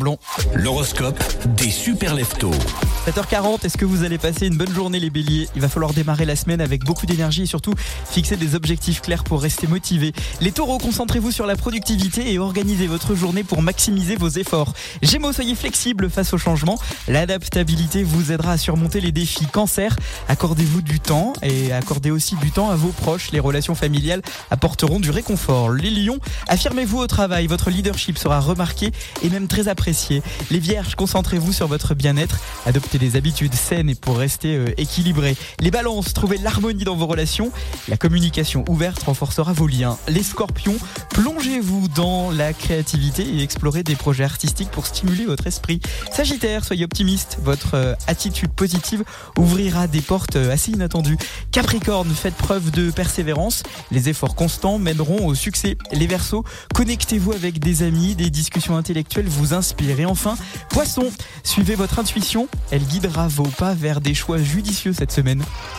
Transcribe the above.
Blanc. L'horoscope des super leftos. 7h40, est-ce que vous allez passer une bonne journée les béliers? Il va falloir démarrer la semaine avec beaucoup d'énergie et surtout fixer des objectifs clairs pour rester motivé. Les taureaux, concentrez-vous sur la productivité et organisez votre journée pour maximiser vos efforts. Gémeaux, soyez flexibles face au changement. L'adaptabilité vous aidera à surmonter les défis. Cancer, accordez-vous du temps et accordez aussi du temps à vos proches. Les relations familiales apporteront du réconfort. Les lions, affirmez-vous au travail. Votre leadership sera remarqué et même très apprécié. Les vierges, concentrez-vous sur votre bien-être. Adoptez des habitudes saines et pour rester euh, équilibré. Les balances, trouvez l'harmonie dans vos relations. La communication ouverte renforcera vos liens. Les scorpions, plongez-vous dans la créativité et explorez des projets artistiques pour stimuler votre esprit. Sagittaire, soyez optimiste. Votre euh, attitude positive ouvrira des portes euh, assez inattendues. Capricorne, faites preuve de persévérance. Les efforts constants mèneront au succès. Les Verseaux, connectez-vous avec des amis, des discussions intellectuelles vous inspirent. Et enfin, Poisson, suivez votre intuition. Elle guidera vos pas vers des choix judicieux cette semaine.